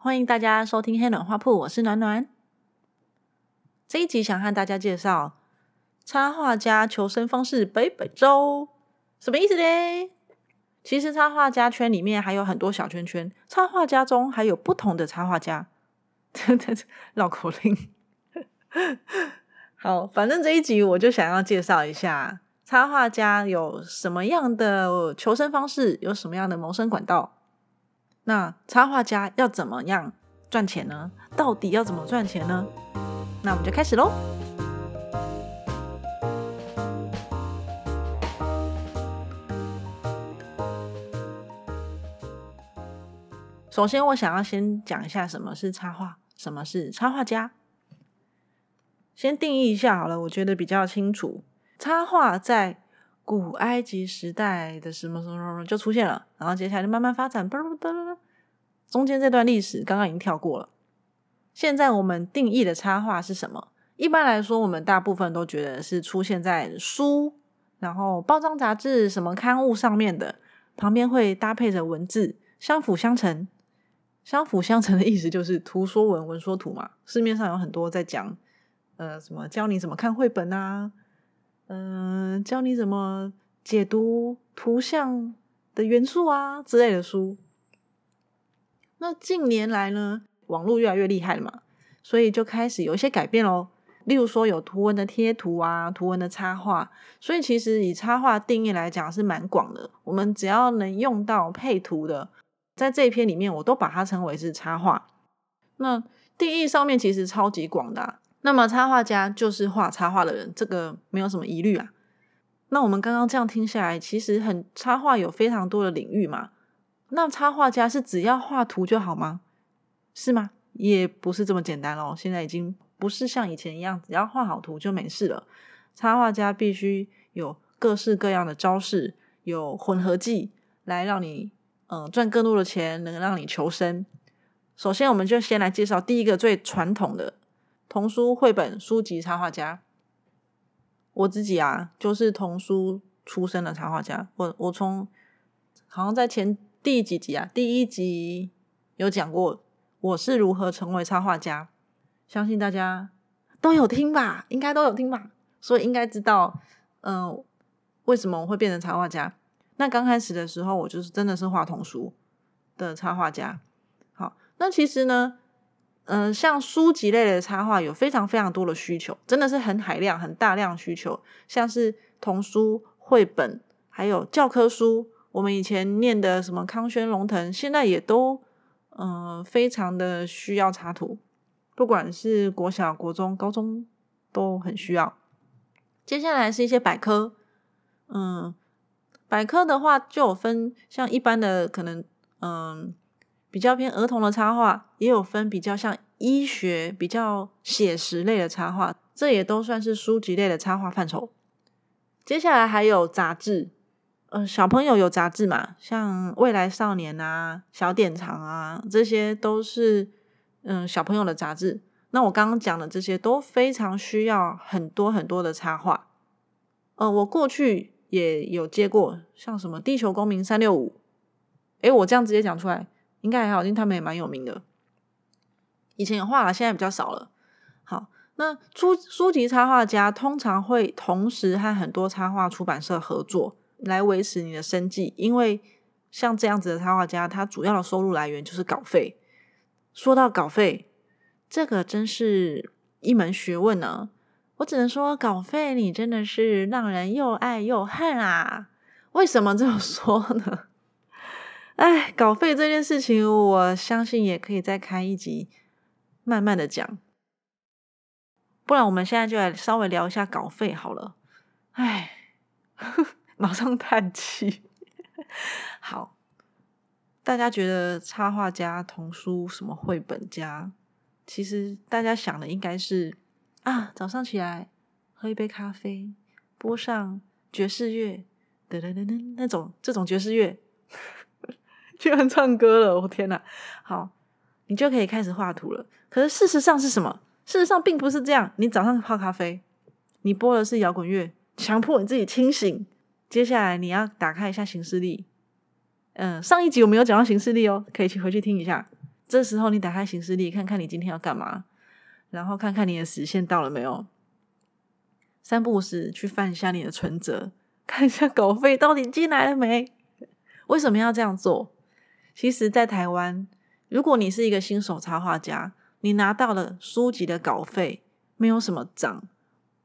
欢迎大家收听黑暖画铺，我是暖暖。这一集想和大家介绍插画家求生方式北北周，什么意思嘞？其实插画家圈里面还有很多小圈圈，插画家中还有不同的插画家，绕口令。好，反正这一集我就想要介绍一下插画家有什么样的求生方式，有什么样的谋生管道。那插画家要怎么样赚钱呢？到底要怎么赚钱呢？那我们就开始喽。首先，我想要先讲一下什么是插画，什么是插画家。先定义一下好了，我觉得比较清楚。插画在古埃及时代的什么什么什么就出现了，然后接下来就慢慢发展，中间这段历史刚刚已经跳过了。现在我们定义的插画是什么？一般来说，我们大部分都觉得是出现在书、然后包装杂志、什么刊物上面的，旁边会搭配着文字，相辅相成。相辅相成的意思就是图说文，文说图嘛。市面上有很多在讲，呃，什么教你怎么看绘本啊，嗯，教你怎么解读图像的元素啊之类的书。那近年来呢，网络越来越厉害了嘛，所以就开始有一些改变喽。例如说有图文的贴图啊，图文的插画。所以其实以插画定义来讲是蛮广的。我们只要能用到配图的，在这一篇里面，我都把它称为是插画。那定义上面其实超级广的。那么插画家就是画插画的人，这个没有什么疑虑啊。那我们刚刚这样听下来，其实很插画有非常多的领域嘛。那插画家是只要画图就好吗？是吗？也不是这么简单哦。现在已经不是像以前一样，只要画好图就没事了。插画家必须有各式各样的招式，有混合技，来让你嗯赚更多的钱，能让你求生。首先，我们就先来介绍第一个最传统的童书绘本书籍插画家。我自己啊，就是童书出身的插画家。我我从好像在前。第几集啊？第一集有讲过我是如何成为插画家，相信大家都有听吧，应该都有听吧，所以应该知道，嗯，为什么我会变成插画家？那刚开始的时候，我就是真的是画童书的插画家。好，那其实呢，嗯，像书籍类的插画有非常非常多的需求，真的是很海量、很大量需求，像是童书、绘本，还有教科书。我们以前念的什么康轩、龙腾，现在也都嗯非常的需要插图，不管是国小、国中、高中都很需要。接下来是一些百科，嗯，百科的话就有分像一般的可能嗯比较偏儿童的插画，也有分比较像医学、比较写实类的插画，这也都算是书籍类的插画范畴。接下来还有杂志。嗯，小朋友有杂志嘛？像未来少年啊、小典藏啊，这些都是嗯小朋友的杂志。那我刚刚讲的这些都非常需要很多很多的插画。呃，我过去也有接过，像什么《地球公民三六五》。诶，我这样直接讲出来，应该还好，因为他们也蛮有名的。以前有画了，现在比较少了。好，那书书籍插画家通常会同时和很多插画出版社合作。来维持你的生计，因为像这样子的插画家，他主要的收入来源就是稿费。说到稿费，这个真是一门学问呢。我只能说，稿费你真的是让人又爱又恨啊！为什么这么说呢？哎，稿费这件事情，我相信也可以再开一集，慢慢的讲。不然，我们现在就来稍微聊一下稿费好了。哎。马上叹气。好，大家觉得插画家、童书、什么绘本家，其实大家想的应该是啊，早上起来喝一杯咖啡，播上爵士乐，噔噔噔噔那种这种爵士乐，居然唱歌了！我天哪！好，你就可以开始画图了。可是事实上是什么？事实上并不是这样。你早上泡咖啡，你播的是摇滚乐，强迫你自己清醒。接下来你要打开一下行事历，嗯，上一集我们有讲到行事历哦，可以去回去听一下。这时候你打开行事历，看看你今天要干嘛，然后看看你的时限到了没有。三不五时去翻一下你的存折，看一下稿费到底进来了没。为什么要这样做？其实，在台湾，如果你是一个新手插画家，你拿到了书籍的稿费，没有什么涨，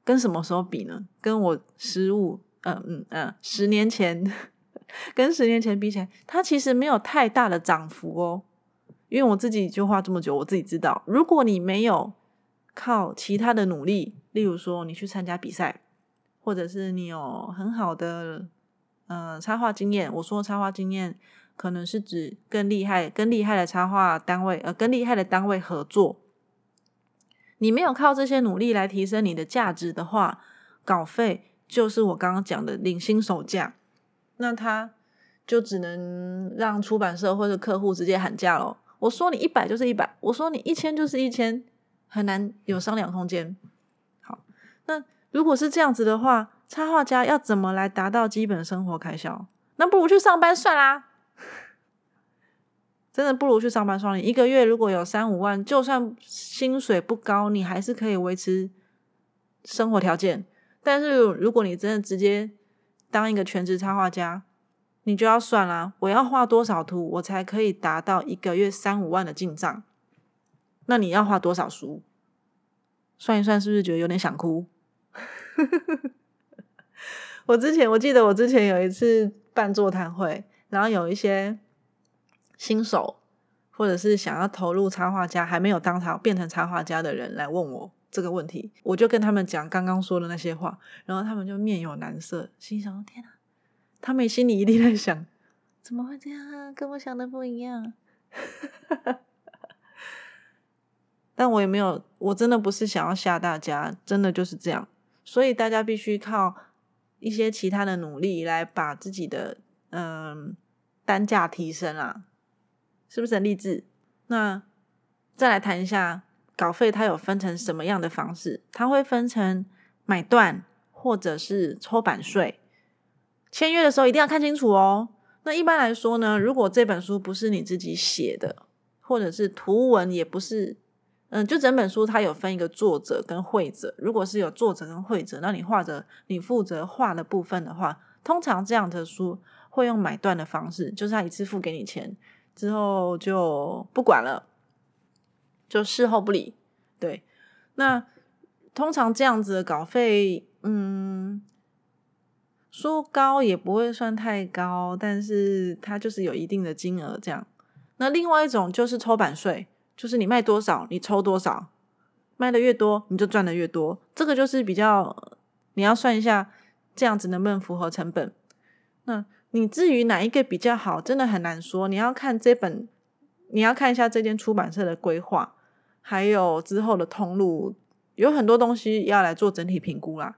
跟什么时候比呢？跟我十五，嗯嗯嗯，十年前，跟十年前比起来，它其实没有太大的涨幅哦。因为我自己就画这么久，我自己知道，如果你没有靠其他的努力，例如说你去参加比赛，或者是你有很好的呃插画经验，我说插画经验可能是指更厉害、更厉害的插画单位，呃，更厉害的单位合作。你没有靠这些努力来提升你的价值的话，稿费就是我刚刚讲的领新手价，那他就只能让出版社或者客户直接喊价喽。我说你一百就是一百，我说你一千就是一千，很难有商量空间。好，那如果是这样子的话，插画家要怎么来达到基本生活开销？那不如去上班算啦。真的不如去上班算了。一个月如果有三五万，就算薪水不高，你还是可以维持生活条件。但是如果你真的直接当一个全职插画家，你就要算啦，我要画多少图，我才可以达到一个月三五万的进账？那你要画多少书？算一算，是不是觉得有点想哭？我之前我记得我之前有一次办座谈会，然后有一些新手或者是想要投入插画家还没有当插变成插画家的人来问我这个问题，我就跟他们讲刚刚说的那些话，然后他们就面有难色，心想：天哪！他们心里一定在想：怎么会这样啊？跟我想的不一样。但我也没有，我真的不是想要吓大家，真的就是这样。所以大家必须靠一些其他的努力来把自己的嗯单价提升啊，是不是很励志？那再来谈一下稿费，它有分成什么样的方式？它会分成买断或者是抽版税。签约的时候一定要看清楚哦。那一般来说呢，如果这本书不是你自己写的，或者是图文也不是，嗯，就整本书它有分一个作者跟绘者。如果是有作者跟绘者，那你画着你负责画的部分的话，通常这样的书会用买断的方式，就是他一次付给你钱，之后就不管了，就事后不理。对，那通常这样子的稿费，嗯。说高也不会算太高，但是它就是有一定的金额这样。那另外一种就是抽版税，就是你卖多少你抽多少，卖的越多你就赚的越多。这个就是比较你要算一下，这样子能不能符合成本。那你至于哪一个比较好，真的很难说。你要看这本，你要看一下这间出版社的规划，还有之后的通路，有很多东西要来做整体评估啦。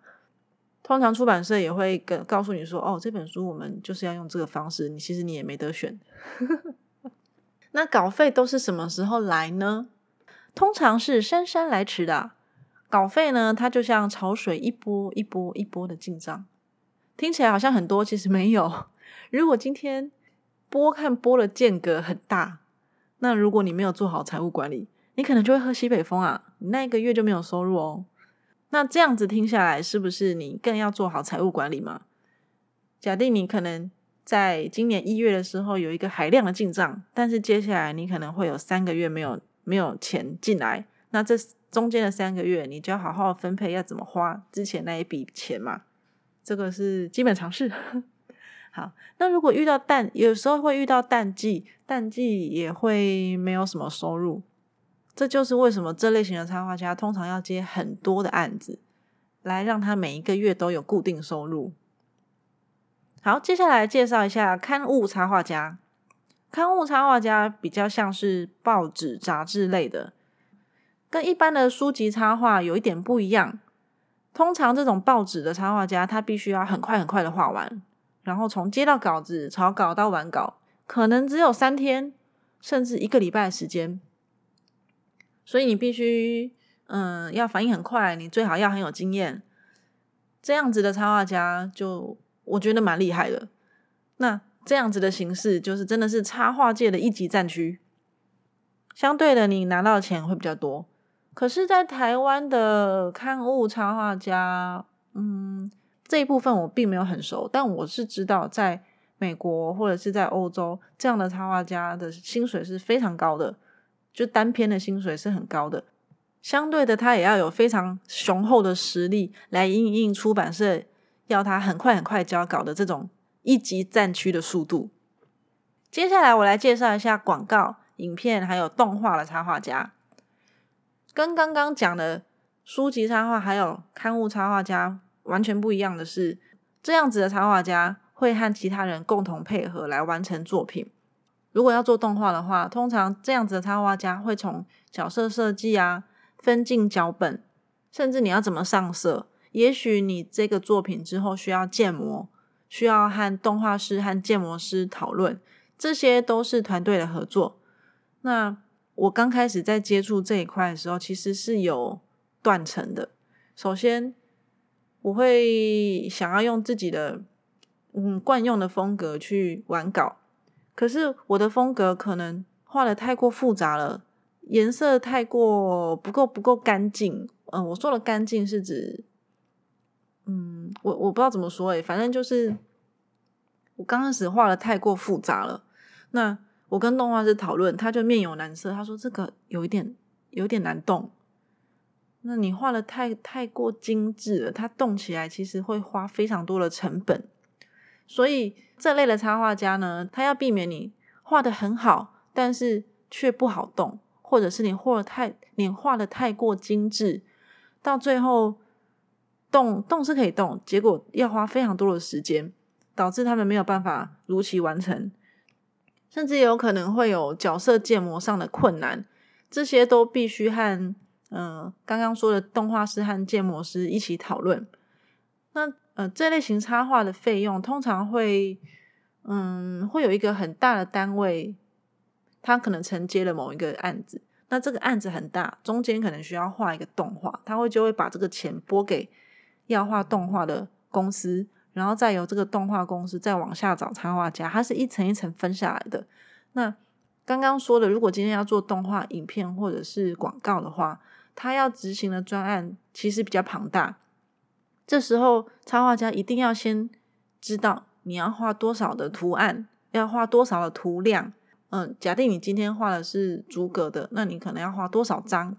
通常出版社也会跟告诉你说：“哦，这本书我们就是要用这个方式。”你其实你也没得选。那稿费都是什么时候来呢？通常是姗姗来迟的稿费呢，它就像潮水一波一波一波的进账，听起来好像很多，其实没有。如果今天播看播的间隔很大，那如果你没有做好财务管理，你可能就会喝西北风啊，你那一个月就没有收入哦。那这样子听下来，是不是你更要做好财务管理吗？假定你可能在今年一月的时候有一个海量的进账，但是接下来你可能会有三个月没有没有钱进来，那这中间的三个月，你就要好好分配要怎么花之前那一笔钱嘛？这个是基本常识。好，那如果遇到淡，有时候会遇到淡季，淡季也会没有什么收入。这就是为什么这类型的插画家通常要接很多的案子，来让他每一个月都有固定收入。好，接下来介绍一下刊物插画家。刊物插画家比较像是报纸、杂志类的，跟一般的书籍插画有一点不一样。通常这种报纸的插画家，他必须要很快很快的画完，然后从接到稿子、草稿到完稿，可能只有三天，甚至一个礼拜的时间。所以你必须，嗯，要反应很快，你最好要很有经验。这样子的插画家，就我觉得蛮厉害的。那这样子的形式，就是真的是插画界的一级战区。相对的，你拿到的钱会比较多。可是，在台湾的刊物插画家，嗯，这一部分我并没有很熟，但我是知道，在美国或者是在欧洲，这样的插画家的薪水是非常高的，就单篇的薪水是很高的。相对的，他也要有非常雄厚的实力来应应出版社要他很快很快交稿的这种一级战区的速度。接下来，我来介绍一下广告、影片还有动画的插画家。跟刚刚讲的书籍插画还有刊物插画家完全不一样的是，这样子的插画家会和其他人共同配合来完成作品。如果要做动画的话，通常这样子的插画家会从角色设计啊、分镜脚本，甚至你要怎么上色，也许你这个作品之后需要建模，需要和动画师和建模师讨论，这些都是团队的合作。那我刚开始在接触这一块的时候，其实是有断层的。首先，我会想要用自己的嗯惯用的风格去玩稿，可是我的风格可能画的太过复杂了，颜色太过不够不够干净。嗯，我说的干净是指，嗯，我我不知道怎么说诶，反正就是我刚开始画的太过复杂了。那我跟动画师讨论，他就面有难色。他说：“这个有一点有点难动。那你画的太太过精致了，它动起来其实会花非常多的成本。所以这类的插画家呢，他要避免你画的很好，但是却不好动，或者是你画的太你画的太过精致，到最后动动是可以动，结果要花非常多的时间，导致他们没有办法如期完成。”甚至有可能会有角色建模上的困难，这些都必须和嗯刚刚说的动画师和建模师一起讨论。那呃这类型插画的费用通常会嗯会有一个很大的单位，他可能承接了某一个案子，那这个案子很大，中间可能需要画一个动画，他会就会把这个钱拨给要画动画的公司。然后再由这个动画公司再往下找插画家，它是一层一层分下来的。那刚刚说的，如果今天要做动画、影片或者是广告的话，他要执行的专案其实比较庞大。这时候插画家一定要先知道你要画多少的图案，要画多少的图量。嗯，假定你今天画的是逐格的，那你可能要画多少张？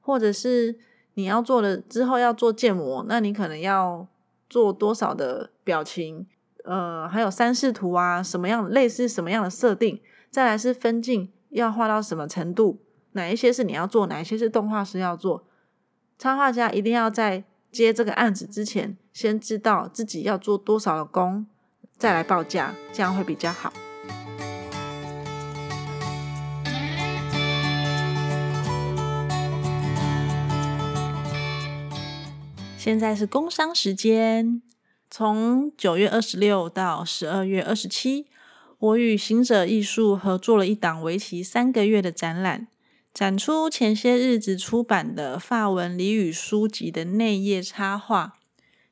或者是你要做的之后要做建模，那你可能要。做多少的表情，呃，还有三视图啊，什么样类似什么样的设定？再来是分镜要画到什么程度？哪一些是你要做，哪一些是动画师要做？插画家一定要在接这个案子之前，先知道自己要做多少的工，再来报价，这样会比较好。现在是工商时间。从九月二十六到十二月二十七，我与行者艺术合作了一档为期三个月的展览，展出前些日子出版的法文俚语书籍的内页插画，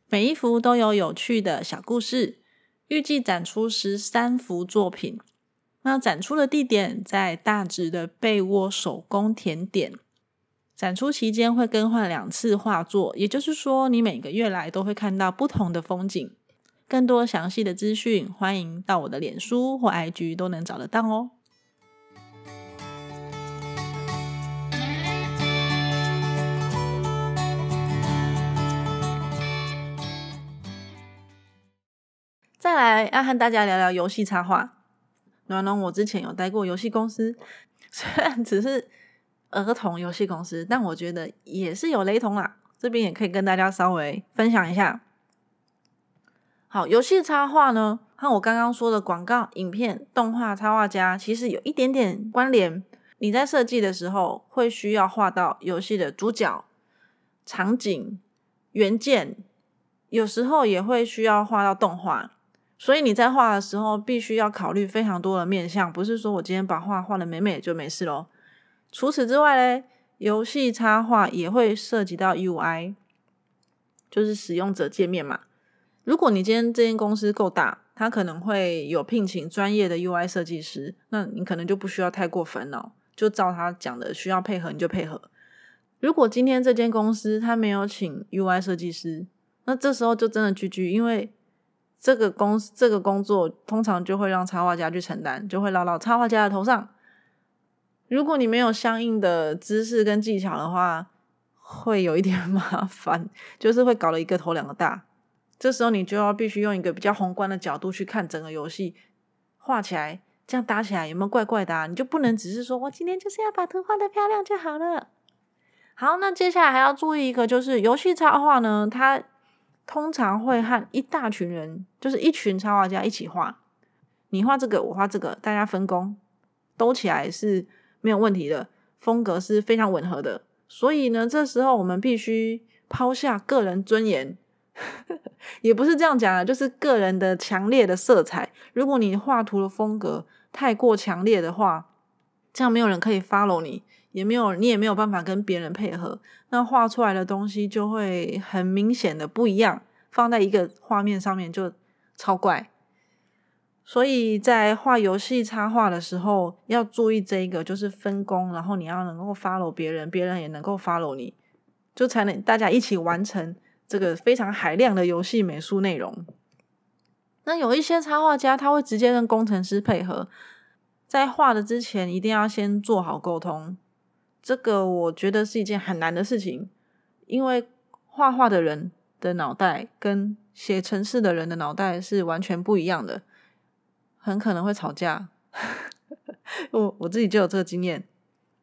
每一幅都有有趣的小故事。预计展出十三幅作品。那展出的地点在大直的被窝手工甜点。展出期间会更换两次画作，也就是说，你每个月来都会看到不同的风景。更多详细的资讯，欢迎到我的脸书或 IG 都能找得到哦。再来要和大家聊聊游戏插画。暖暖，我之前有待过游戏公司，虽然只是。儿童游戏公司，但我觉得也是有雷同啦。这边也可以跟大家稍微分享一下。好，游戏插画呢，和我刚刚说的广告、影片、动画插画家其实有一点点关联。你在设计的时候会需要画到游戏的主角、场景、元件，有时候也会需要画到动画。所以你在画的时候，必须要考虑非常多的面向，不是说我今天把画画的美美就没事喽。除此之外嘞，游戏插画也会涉及到 UI，就是使用者界面嘛。如果你今天这间公司够大，它可能会有聘请专业的 UI 设计师，那你可能就不需要太过烦恼。就照他讲的，需要配合你就配合。如果今天这间公司他没有请 UI 设计师，那这时候就真的 GG，因为这个公司这个工作通常就会让插画家去承担，就会落到插画家的头上。如果你没有相应的知识跟技巧的话，会有一点 麻烦，就是会搞了一个头两个大。这时候你就要必须用一个比较宏观的角度去看整个游戏画起来，这样搭起来有没有怪怪的？啊你就不能只是说我今天就是要把图画的漂亮就好了。好，那接下来还要注意一个，就是游戏插画呢，它通常会和一大群人，就是一群插画家一起画，你画这个，我画这个，大家分工，兜起来是没有问题的，风格是非常吻合的。所以呢，这时候我们必须抛下个人尊严。也不是这样讲啊，就是个人的强烈的色彩。如果你画图的风格太过强烈的话，这样没有人可以 follow 你，也没有你也没有办法跟别人配合，那画出来的东西就会很明显的不一样，放在一个画面上面就超怪。所以在画游戏插画的时候，要注意这一个，就是分工，然后你要能够 follow 别人，别人也能够 follow 你，就才能大家一起完成。这个非常海量的游戏美术内容，那有一些插画家他会直接跟工程师配合，在画的之前一定要先做好沟通。这个我觉得是一件很难的事情，因为画画的人的脑袋跟写程式的人的脑袋是完全不一样的，很可能会吵架。我我自己就有这个经验。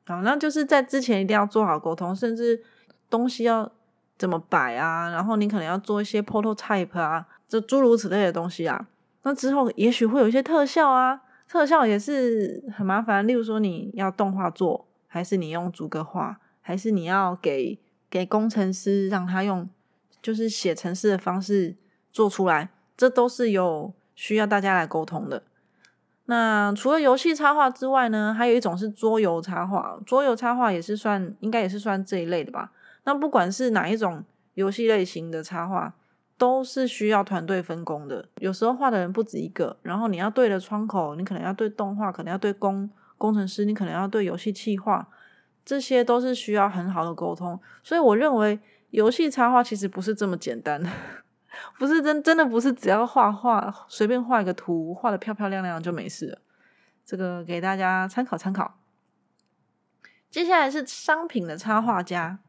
好，那就是在之前一定要做好沟通，甚至东西要。怎么摆啊？然后你可能要做一些 prototype 啊，这诸如此类的东西啊。那之后也许会有一些特效啊，特效也是很麻烦。例如说你要动画做，还是你用逐格画，还是你要给给工程师让他用就是写程式的方式做出来，这都是有需要大家来沟通的。那除了游戏插画之外呢，还有一种是桌游插画，桌游插画也是算应该也是算这一类的吧。那不管是哪一种游戏类型的插画，都是需要团队分工的。有时候画的人不止一个，然后你要对的窗口，你可能要对动画，可能要对工工程师，你可能要对游戏企划，这些都是需要很好的沟通。所以我认为游戏插画其实不是这么简单的，不是真真的不是只要画画随便画一个图，画的漂漂亮亮就没事了。这个给大家参考参考。接下来是商品的插画家。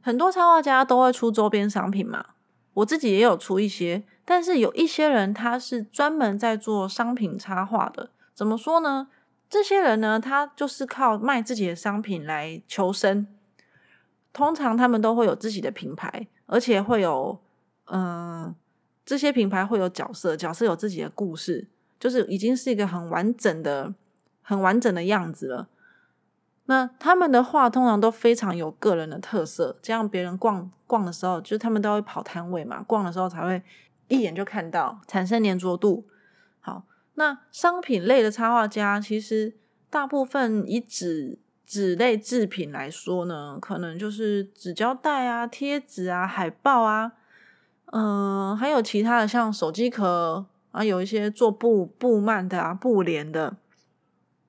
很多插画家都会出周边商品嘛，我自己也有出一些，但是有一些人他是专门在做商品插画的。怎么说呢？这些人呢，他就是靠卖自己的商品来求生。通常他们都会有自己的品牌，而且会有，嗯，这些品牌会有角色，角色有自己的故事，就是已经是一个很完整的、很完整的样子了。那他们的话通常都非常有个人的特色，这样别人逛逛的时候，就是他们都会跑摊位嘛，逛的时候才会一眼就看到，产生粘着度。好，那商品类的插画家，其实大部分以纸纸类制品来说呢，可能就是纸胶带啊、贴纸啊、海报啊，嗯，还有其他的像手机壳啊，有一些做布布幔的啊、布帘的。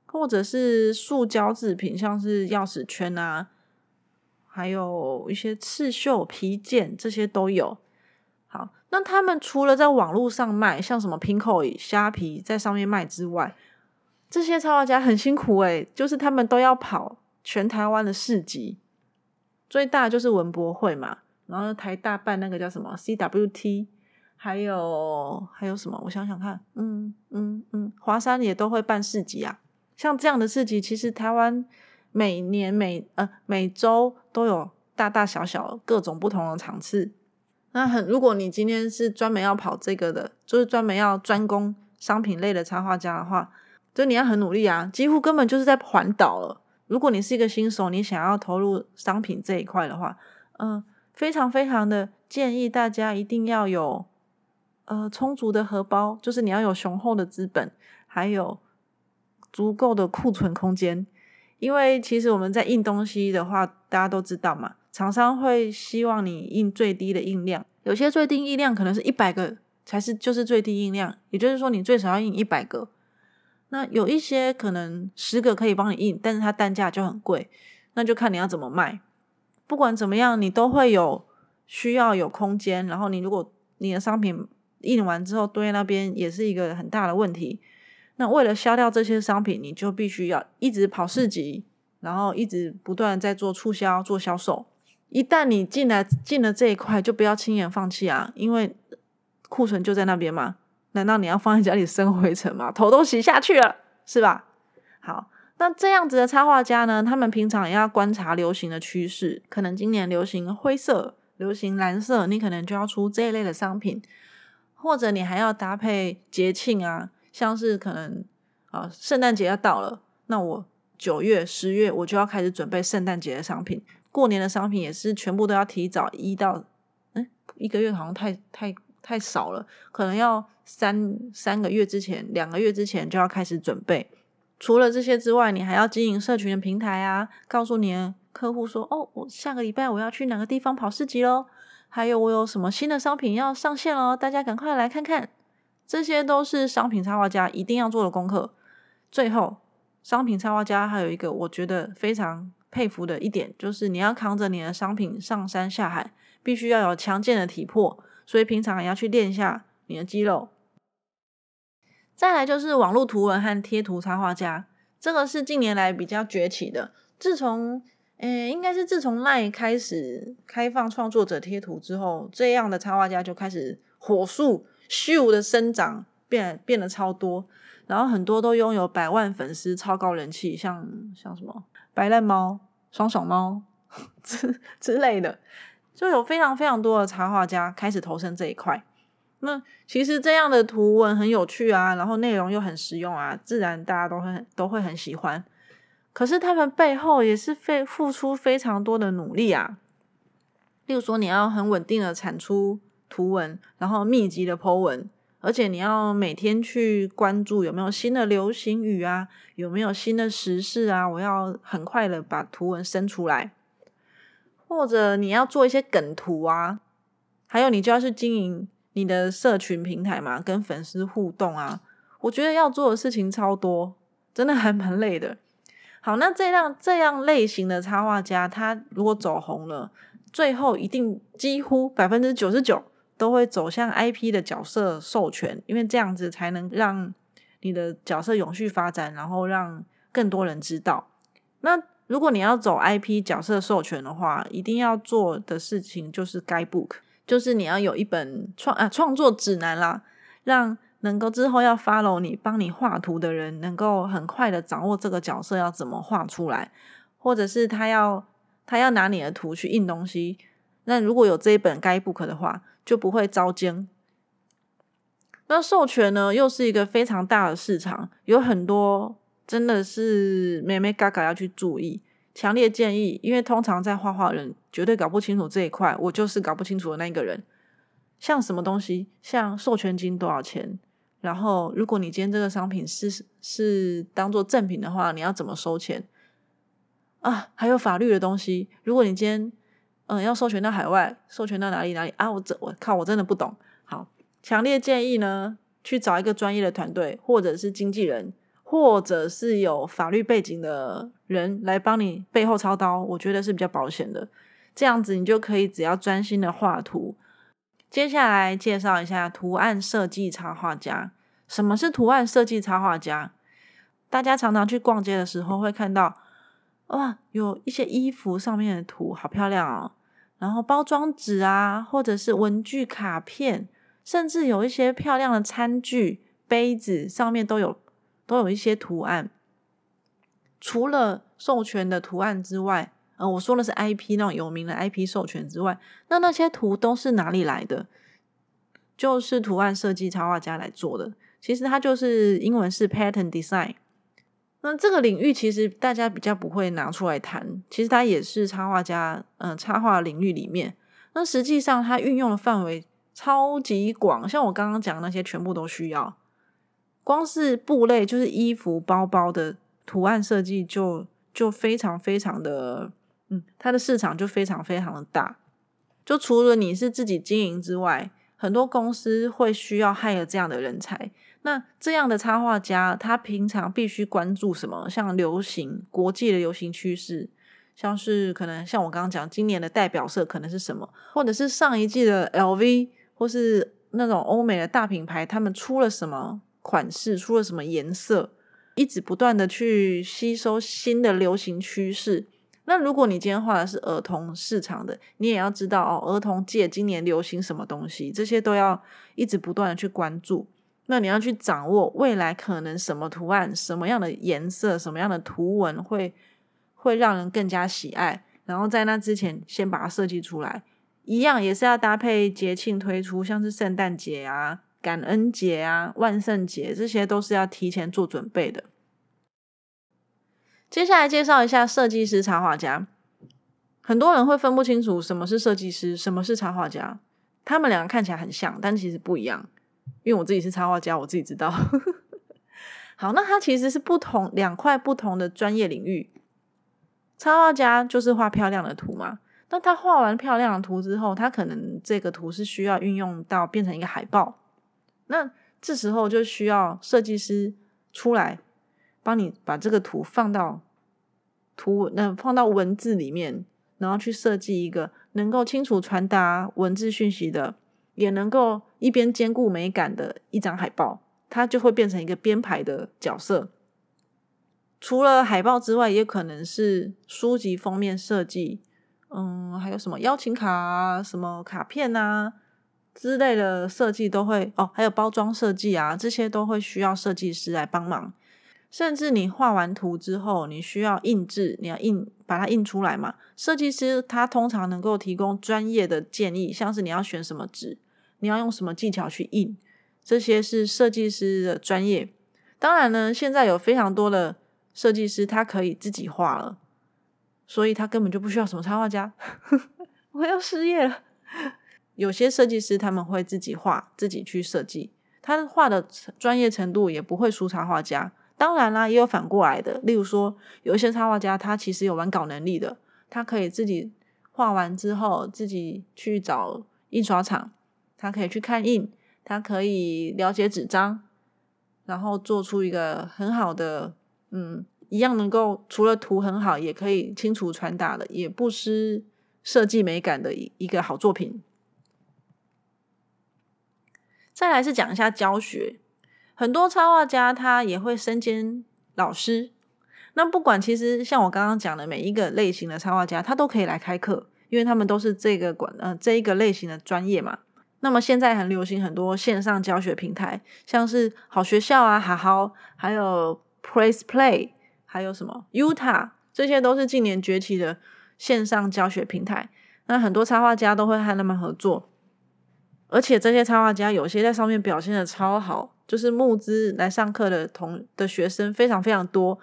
或者是塑胶制品，像是钥匙圈啊，还有一些刺绣皮件，这些都有。那他们除了在网络上卖，像什么 Pinko、虾皮在上面卖之外，这些插画家很辛苦诶，就是他们都要跑全台湾的市集，最大就是文博会嘛，然后台大办那个叫什么 CWT，还有还有什么？我想想看，嗯嗯嗯，华山也都会办市集啊。像这样的市集，其实台湾每年每呃每周都有大大小小各种不同的场次。那很，如果你今天是专门要跑这个的，就是专门要专攻商品类的插画家的话，就你要很努力啊，几乎根本就是在环岛了。如果你是一个新手，你想要投入商品这一块的话，嗯，非常非常的建议大家一定要有呃充足的荷包，就是你要有雄厚的资本，还有。足够的库存空间，因为其实我们在印东西的话，大家都知道嘛，厂商会希望你印最低的印量，有些最低印量可能是一百个才是就是最低印量，也就是说你最少要印一百个。那有一些可能十个可以帮你印，但是它单价就很贵，那就看你要怎么卖。不管怎么样，你都会有需要有空间。然后你如果你的商品印完之后堆在那边，也是一个很大的问题。那为了销掉这些商品，你就必须要一直跑市集，然后一直不断在做促销、做销售。一旦你进来进了这一块，就不要轻言放弃啊，因为库存就在那边嘛。难道你要放在家里生灰尘吗？头都洗下去了，是吧？好，那这样子的插画家呢？他们平常也要观察流行的趋势，可能今年流行灰色，流行蓝色，你可能就要出这一类的商品，或者你还要搭配节庆啊，像是可能啊，圣诞节要到了，那我九月、十月我就要开始准备圣诞节的商品，过年的商品也是全部都要提早一到嗯一个月，好像太太。太少了，可能要三三个月之前、两个月之前就要开始准备。除了这些之外，你还要经营社群的平台啊，告诉你的客户说：“哦，我下个礼拜我要去哪个地方跑市集喽，还有我有什么新的商品要上线喽，大家赶快来看看。”这些都是商品插画家一定要做的功课。最后，商品插画家还有一个我觉得非常佩服的一点，就是你要扛着你的商品上山下海，必须要有强健的体魄。所以平常也要去练一下你的肌肉。再来就是网络图文和贴图插画家，这个是近年来比较崛起的。自从诶，应该是自从奈开始开放创作者贴图之后，这样的插画家就开始火速咻的生长，变变得超多。然后很多都拥有百万粉丝、超高人气，像像什么白烂猫、爽爽猫 之之类的。就有非常非常多的插画家开始投身这一块。那其实这样的图文很有趣啊，然后内容又很实用啊，自然大家都会都会很喜欢。可是他们背后也是非付出非常多的努力啊。例如说，你要很稳定的产出图文，然后密集的 Po 文，而且你要每天去关注有没有新的流行语啊，有没有新的时事啊，我要很快的把图文生出来。或者你要做一些梗图啊，还有你就要去经营你的社群平台嘛，跟粉丝互动啊。我觉得要做的事情超多，真的还蛮累的。好，那这样这样类型的插画家，他如果走红了，最后一定几乎百分之九十九都会走向 IP 的角色授权，因为这样子才能让你的角色永续发展，然后让更多人知道。那如果你要走 IP 角色授权的话，一定要做的事情就是 Guidebook，就是你要有一本创啊创作指南啦，让能够之后要 follow 你帮你画图的人，能够很快的掌握这个角色要怎么画出来，或者是他要他要拿你的图去印东西，那如果有这一本 Guidebook 的话，就不会遭奸。那授权呢，又是一个非常大的市场，有很多。真的是妹妹嘎嘎要去注意，强烈建议，因为通常在画画人绝对搞不清楚这一块，我就是搞不清楚的那个人。像什么东西，像授权金多少钱，然后如果你今天这个商品是是当做赠品的话，你要怎么收钱啊？还有法律的东西，如果你今天嗯要授权到海外，授权到哪里哪里啊？我这我靠，我真的不懂。好，强烈建议呢，去找一个专业的团队或者是经纪人。或者是有法律背景的人来帮你背后操刀，我觉得是比较保险的。这样子你就可以只要专心的画图。接下来介绍一下图案设计插画家。什么是图案设计插画家？大家常常去逛街的时候会看到，哇，有一些衣服上面的图好漂亮哦。然后包装纸啊，或者是文具卡片，甚至有一些漂亮的餐具、杯子上面都有。都有一些图案，除了授权的图案之外，呃，我说的是 IP 那种有名的 IP 授权之外，那那些图都是哪里来的？就是图案设计插画家来做的。其实它就是英文是 pattern design。那这个领域其实大家比较不会拿出来谈，其实它也是插画家，嗯，插画领域里面。那实际上它运用的范围超级广，像我刚刚讲那些全部都需要。光是布类，就是衣服、包包的图案设计，就就非常非常的，嗯，它的市场就非常非常的大。就除了你是自己经营之外，很多公司会需要害了这样的人才。那这样的插画家，他平常必须关注什么？像流行、国际的流行趋势，像是可能像我刚刚讲，今年的代表色可能是什么，或者是上一季的 LV 或是那种欧美的大品牌，他们出了什么款式，出了什么颜色，一直不断的去吸收新的流行趋势。那如果你今天画的是儿童市场的，你也要知道哦，儿童界今年流行什么东西，这些都要一直不断的去关注。那你要去掌握未来可能什么图案、什么样的颜色、什么样的图文会会让人更加喜爱，然后在那之前先把它设计出来。一样也是要搭配节庆推出，像是圣诞节啊、感恩节啊、万圣节，这些都是要提前做准备的。接下来介绍一下设计师、插画家。很多人会分不清楚什么是设计师，什么是插画家，他们两个看起来很像，但其实不一样。因为我自己是插画家，我自己知道。好，那它其实是不同两块不同的专业领域。插画家就是画漂亮的图嘛。那他画完漂亮的图之后，他可能这个图是需要运用到变成一个海报。那这时候就需要设计师出来帮你把这个图放到图那放到文字里面，然后去设计一个能够清楚传达文字讯息的。也能够一边兼顾美感的一张海报，它就会变成一个编排的角色。除了海报之外，也可能是书籍封面设计，嗯，还有什么邀请卡啊、什么卡片啊之类的设计都会哦，还有包装设计啊，这些都会需要设计师来帮忙。甚至你画完图之后，你需要印制，你要印把它印出来嘛？设计师他通常能够提供专业的建议，像是你要选什么纸，你要用什么技巧去印，这些是设计师的专业。当然呢，现在有非常多的设计师，他可以自己画了，所以他根本就不需要什么插画家。我要失业了。有些设计师他们会自己画，自己去设计，他画的专业程度也不会输插画家。当然啦，也有反过来的。例如说，有一些插画家，他其实有完稿能力的，他可以自己画完之后，自己去找印刷厂，他可以去看印，他可以了解纸张，然后做出一个很好的，嗯，一样能够除了图很好，也可以清楚传达的，也不失设计美感的一一个好作品。再来是讲一下教学。很多插画家他也会身兼老师，那不管其实像我刚刚讲的每一个类型的插画家，他都可以来开课，因为他们都是这个管呃这一个类型的专业嘛。那么现在很流行很多线上教学平台，像是好学校啊、好好，还有 Praise Play，还有什么 Utah，这些都是近年崛起的线上教学平台。那很多插画家都会和他们合作，而且这些插画家有些在上面表现的超好。就是募资来上课的同的学生非常非常多，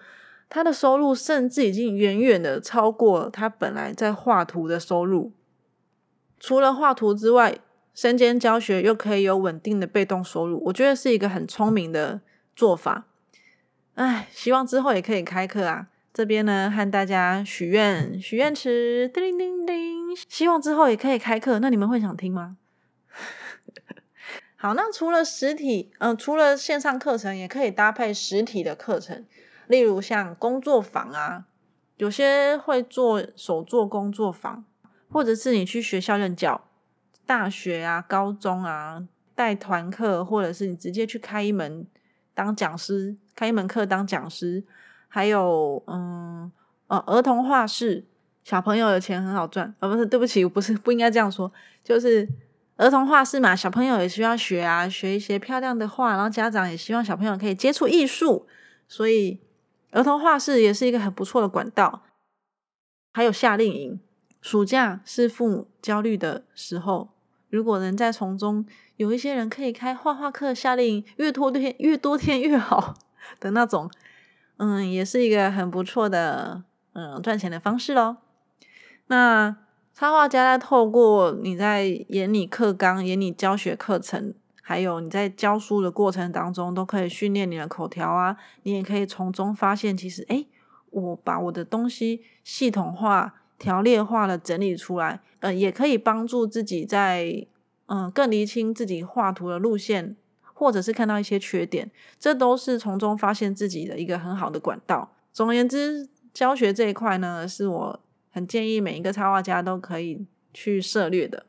他的收入甚至已经远远的超过他本来在画图的收入。除了画图之外，身兼教学又可以有稳定的被动收入，我觉得是一个很聪明的做法。唉，希望之后也可以开课啊！这边呢，和大家许愿，许愿池叮叮叮，希望之后也可以开课。那你们会想听吗？好，那除了实体，嗯，除了线上课程，也可以搭配实体的课程，例如像工作坊啊，有些会做手作工作坊，或者是你去学校任教，大学啊、高中啊带团课，或者是你直接去开一门当讲师，开一门课当讲师，还有嗯呃儿童画室，小朋友的钱很好赚，呃不是，对不起，不是不应该这样说，就是。儿童画室嘛，小朋友也需要学啊，学一些漂亮的画，然后家长也希望小朋友可以接触艺术，所以儿童画室也是一个很不错的管道。还有夏令营，暑假是父母焦虑的时候，如果能在从中有一些人可以开画画课，夏令营越多天越多天越好 的那种，嗯，也是一个很不错的嗯赚钱的方式喽。那。插画家在透过你在演你课纲、演你教学课程，还有你在教书的过程当中，都可以训练你的口条啊。你也可以从中发现，其实哎，我把我的东西系统化、条列化的整理出来，呃，也可以帮助自己在嗯更厘清自己画图的路线，或者是看到一些缺点，这都是从中发现自己的一个很好的管道。总而言之，教学这一块呢，是我很建议每一个插画家都可以去涉猎的。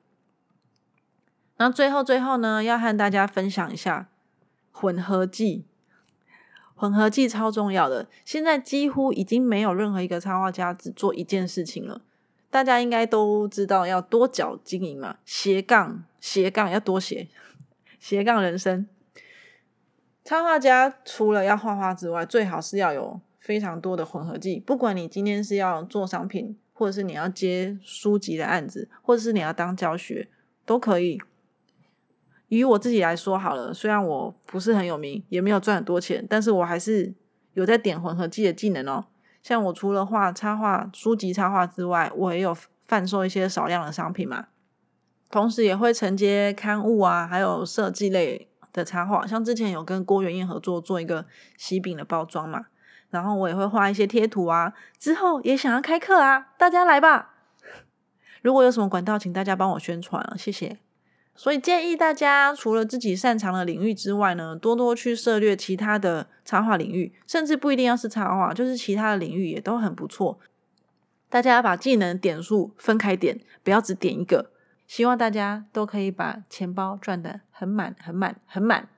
那最后最后呢，要和大家分享一下混合技。混合剂超重要的，现在几乎已经没有任何一个插画家只做一件事情了。大家应该都知道要多角经营嘛，斜杠斜杠要多斜斜杠人生。插画家除了要画画之外，最好是要有非常多的混合剂。不管你今天是要做商品，或者是你要接书籍的案子，或者是你要当教学，都可以。以我自己来说好了，虽然我不是很有名，也没有赚很多钱，但是我还是有在点混合技的技能哦。像我除了画插画、书籍插画之外，我也有贩售一些少量的商品嘛。同时也会承接刊物啊，还有设计类的插画。像之前有跟郭元燕合作做一个喜饼的包装嘛，然后我也会画一些贴图啊。之后也想要开课啊，大家来吧！如果有什么管道，请大家帮我宣传啊，谢谢。所以建议大家，除了自己擅长的领域之外呢，多多去涉猎其他的插画领域，甚至不一定要是插画，就是其他的领域也都很不错。大家把技能点数分开点，不要只点一个。希望大家都可以把钱包赚得很满、很满、很满。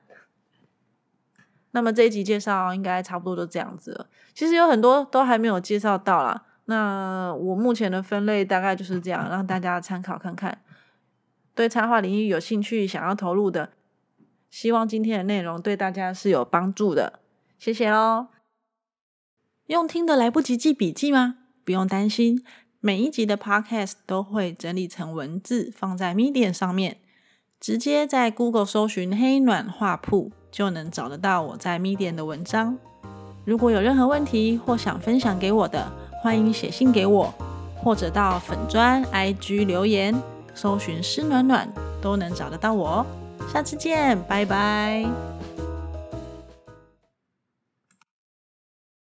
那么这一集介绍应该差不多就这样子了。其实有很多都还没有介绍到啦。那我目前的分类大概就是这样，让大家参考看看。对插画领域有兴趣、想要投入的，希望今天的内容对大家是有帮助的。谢谢哦。用听的来不及记笔记吗？不用担心，每一集的 Podcast 都会整理成文字放在 Medium 上面，直接在 Google 搜寻“黑暖画铺”就能找得到我在 Medium 的文章。如果有任何问题或想分享给我的，欢迎写信给我，或者到粉砖 IG 留言。搜寻“湿暖暖”都能找得到我哦，下次见，拜拜。